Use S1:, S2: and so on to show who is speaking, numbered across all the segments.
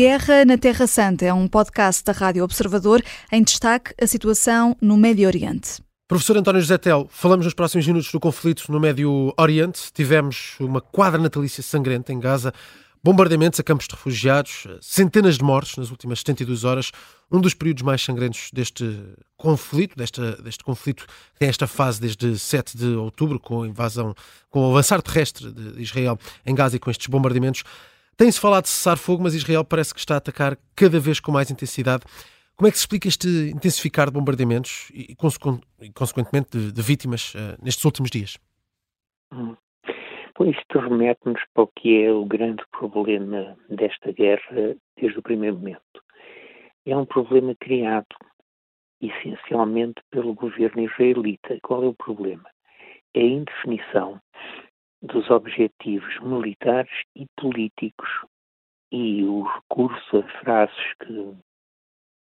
S1: Guerra na Terra Santa é um podcast da Rádio Observador em destaque a situação no Médio Oriente.
S2: Professor António José Tel, falamos nos próximos minutos do conflito no Médio Oriente. Tivemos uma quadra natalícia sangrenta em Gaza, bombardeamentos a campos de refugiados, centenas de mortes nas últimas 72 horas, um dos períodos mais sangrentos deste conflito, desta, deste conflito que tem esta fase desde 7 de outubro, com a invasão, com o avançar terrestre de Israel em Gaza e com estes bombardeamentos. Tem-se falado de cessar fogo, mas Israel parece que está a atacar cada vez com mais intensidade. Como é que se explica este intensificar de bombardeamentos e, consequentemente, de, de vítimas uh, nestes últimos dias?
S3: Hum. Bom, isto remete-nos para o que é o grande problema desta guerra desde o primeiro momento. É um problema criado essencialmente pelo governo israelita. Qual é o problema? É a indefinição dos objetivos militares e políticos e o recurso a frases que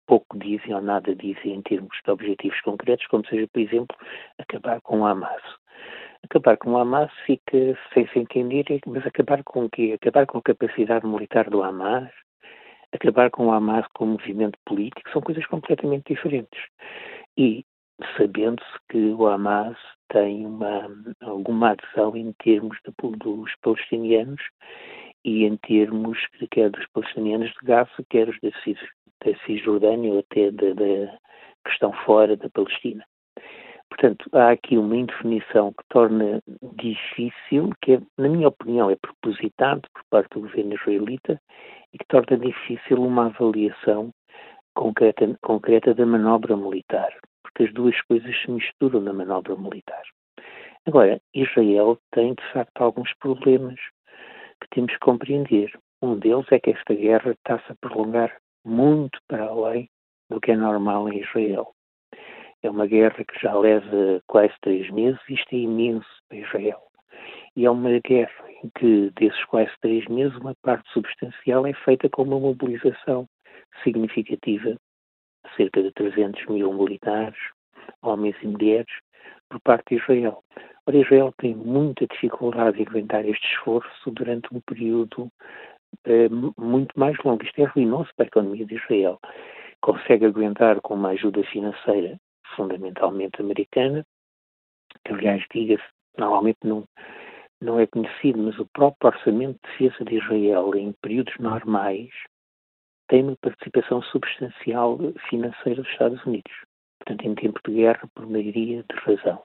S3: pouco dizem ou nada dizem em termos de objetivos concretos, como seja, por exemplo, acabar com o Hamas. Acabar com o Hamas fica sem se entender, mas acabar com o quê? Acabar com a capacidade militar do Hamas, acabar com o Hamas como movimento político, são coisas completamente diferentes. E sabendo-se que o Hamas tem uma, alguma adesão em termos de, dos palestinianos e em termos quer dos palestinianos de Gaza, quer os da, Cis, da Cisjordânia ou até da, da, que estão fora da Palestina. Portanto, há aqui uma indefinição que torna difícil, que é, na minha opinião é propositado por parte do governo israelita e que torna difícil uma avaliação concreta, concreta da manobra militar, porque as duas coisas se misturam na manobra militar. Agora, Israel tem de facto alguns problemas que temos que compreender. Um deles é que esta guerra está-se a prolongar muito para além do que é normal em Israel. É uma guerra que já leva quase três meses, isto é imenso para Israel. E é uma guerra em que, desses quase três meses, uma parte substancial é feita com uma mobilização significativa, cerca de 300 mil militares, homens e mulheres, por parte de Israel. Ora, Israel tem muita dificuldade em aguentar este esforço durante um período eh, muito mais longo. Isto é ruinoso para a economia de Israel. Consegue aguentar com uma ajuda financeira fundamentalmente americana, que aliás diga-se, normalmente não, não é conhecido, mas o próprio orçamento de defesa de Israel em períodos normais tem uma participação substancial financeira dos Estados Unidos. Portanto, em tempo de guerra, por maioria de razão.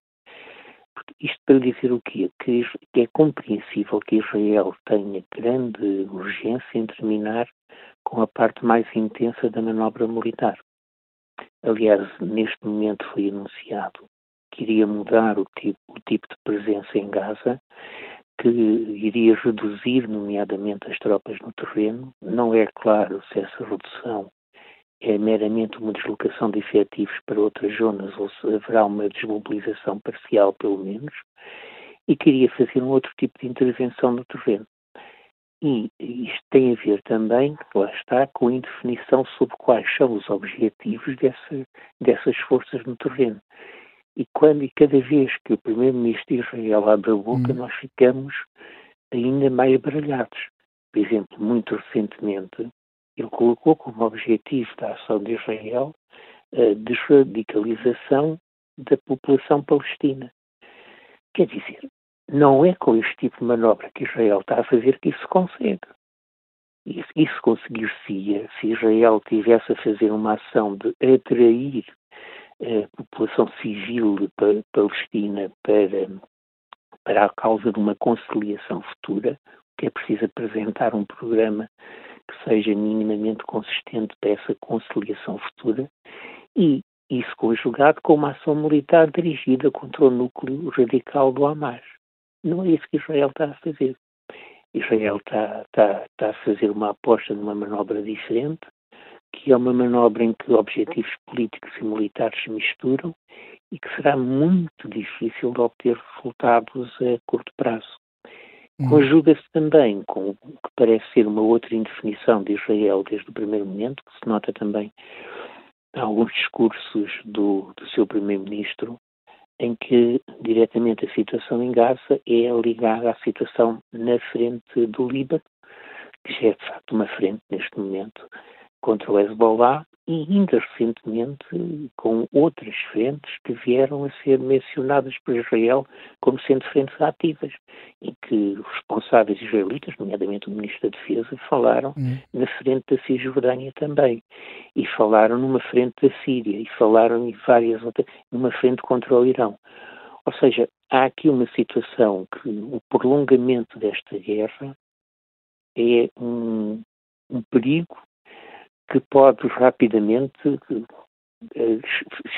S3: Isto para dizer o quê? Que é compreensível que Israel tenha grande urgência em terminar com a parte mais intensa da manobra militar. Aliás, neste momento foi anunciado que iria mudar o tipo, o tipo de presença em Gaza, que iria reduzir, nomeadamente, as tropas no terreno. Não é claro se essa redução é meramente uma deslocação de efetivos para outras zonas ou se haverá uma desmobilização parcial, pelo menos, e queria fazer um outro tipo de intervenção no terreno. E isto tem a ver também, lá está, com a indefinição sobre quais são os objetivos dessa, dessas forças no terreno. E quando e cada vez que o primeiro-ministro de Israel abre a boca, hum. nós ficamos ainda mais baralhados. Por exemplo, muito recentemente, ele colocou como objetivo da ação de Israel a desradicalização da população palestina. Quer dizer, não é com este tipo de manobra que Israel está a fazer que isso consegue. Isso, isso conseguir-se se Israel tivesse a fazer uma ação de atrair a população civil palestina para, para a causa de uma conciliação futura, que é preciso apresentar um programa que seja minimamente consistente para essa conciliação futura e isso conjugado com uma ação militar dirigida contra o núcleo radical do Hamas. Não é isso que Israel está a fazer. Israel está, está, está a fazer uma aposta numa manobra diferente, que é uma manobra em que objetivos políticos e militares se misturam e que será muito difícil de obter resultados a curto prazo. Hum. Conjuga-se também com o que parece ser uma outra indefinição de Israel desde o primeiro momento, que se nota também em alguns discursos do, do seu primeiro-ministro, em que diretamente a situação em Gaza é ligada à situação na frente do Líbano, que já é de facto uma frente neste momento contra o Hezbollah e ainda recentemente com outras frentes que vieram a ser mencionadas por Israel como sendo frentes ativas e que os responsáveis israelitas, nomeadamente o Ministro da Defesa, falaram uhum. na frente da Cisjordânia também e falaram numa frente da Síria e falaram em várias outras, numa frente contra o Irão. Ou seja, há aqui uma situação que o prolongamento desta guerra é um, um perigo que pode rapidamente eh,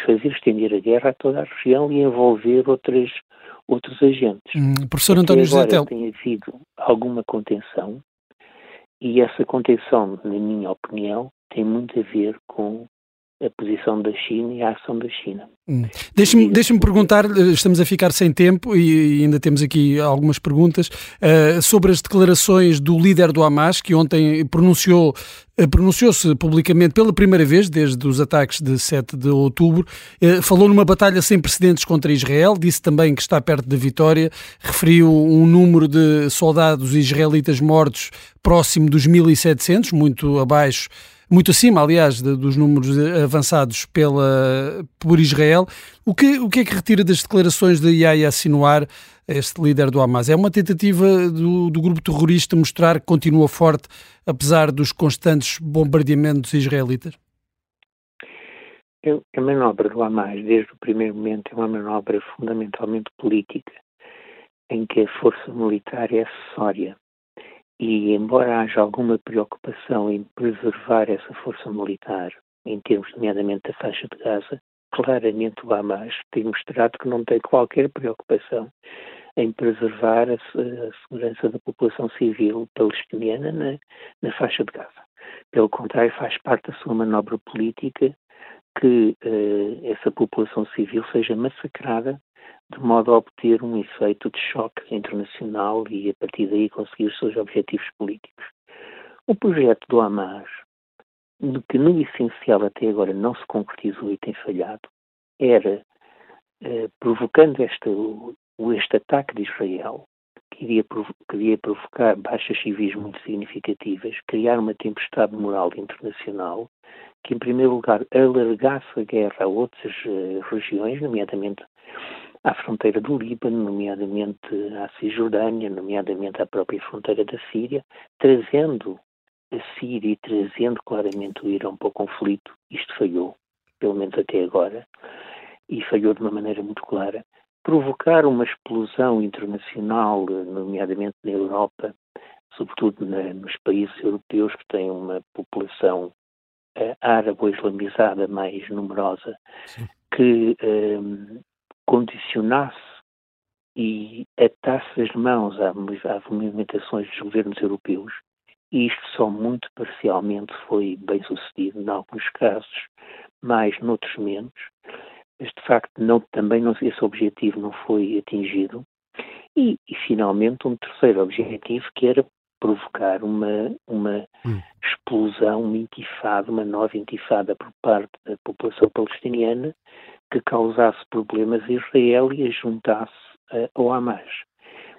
S3: fazer estender a guerra a toda a região e envolver outras, outros agentes.
S2: Hum, professor António José Tel.
S3: tem havido alguma contenção e essa contenção, na minha opinião, tem muito a ver com a posição da China e a ação da China.
S2: Hum. Deixe-me deixe perguntar, eh, estamos a ficar sem tempo e ainda temos aqui algumas perguntas uh, sobre as declarações do líder do Hamas, que ontem pronunciou uh, pronunciou-se publicamente pela primeira vez desde os ataques de 7 de outubro, uh, falou numa batalha sem precedentes contra Israel, disse também que está perto da vitória, referiu um número de soldados israelitas mortos próximo dos 1.700, muito abaixo muito acima, aliás, de, dos números avançados pela, por Israel. O que, o que é que retira das declarações de Yahya Sinwar, este líder do Hamas? É uma tentativa do, do grupo terrorista mostrar que continua forte, apesar dos constantes bombardeamentos israelitas?
S3: A manobra do Hamas, desde o primeiro momento, é uma manobra fundamentalmente política, em que a força militar é acessória e, embora haja alguma preocupação em preservar essa força militar, em termos, nomeadamente, da faixa de Gaza, claramente o Hamas tem mostrado que não tem qualquer preocupação em preservar a, a segurança da população civil palestiniana na, na, faixa de Gaza. Pelo contrário, faz parte da sua manobra política que uh, essa população civil seja massacrada de modo a obter um efeito de choque internacional e, a partir daí, conseguir os seus objetivos políticos. O projeto do Hamas, que no essencial até agora não se concretizou e tem falhado, era, eh, provocando este, este ataque de Israel, que iria, que iria provocar baixas civis muito significativas, criar uma tempestade moral internacional que, em primeiro lugar, alargasse a guerra a outras uh, regiões, nomeadamente à fronteira do Líbano, nomeadamente à Cisjordânia, nomeadamente à própria fronteira da Síria, trazendo a Síria e trazendo claramente o Irão para o conflito. Isto falhou, pelo menos até agora, e falhou de uma maneira muito clara. Provocar uma explosão internacional, nomeadamente na Europa, sobretudo na, nos países europeus que têm uma população uh, árabe ou islamizada mais numerosa, Sim. que um, condicionasse e atasse as mãos às movimentações dos governos europeus, e isto só muito parcialmente foi bem sucedido, em alguns casos, mais noutros menos, mas de facto não, também não, esse objetivo não foi atingido. E, e, finalmente um terceiro objetivo que era provocar uma, uma hum. explosão, uma intifada, uma nova intifada por parte da população palestiniana que causasse problemas a Israel e a juntasse uh, ao Hamas.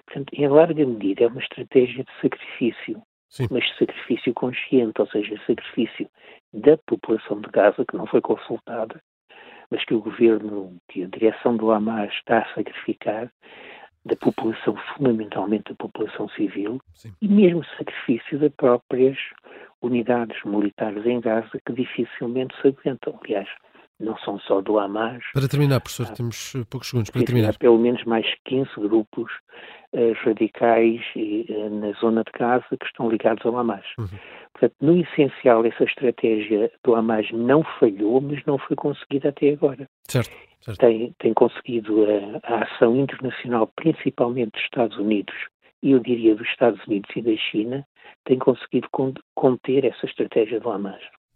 S3: Portanto, em larga medida, é uma estratégia de sacrifício, Sim. mas sacrifício consciente, ou seja, sacrifício da população de Gaza, que não foi consultada, mas que o governo, que a direção do Hamas está a sacrificar, da população, fundamentalmente da população civil, Sim. e mesmo sacrifício das próprias unidades militares em Gaza, que dificilmente se aguentam. Aliás, não são só do Hamas.
S2: Para terminar, professor, há, temos poucos segundos para terminar.
S3: Há pelo menos mais 15 grupos radicais uh, na zona de Gaza que estão ligados ao Hamas. Uhum. Portanto, no essencial, essa estratégia do Hamas não falhou, mas não foi conseguida até agora.
S2: Certo. certo.
S3: Tem, tem conseguido a, a ação internacional, principalmente dos Estados Unidos, e eu diria dos Estados Unidos e da China, tem conseguido conter essa estratégia do Hamas.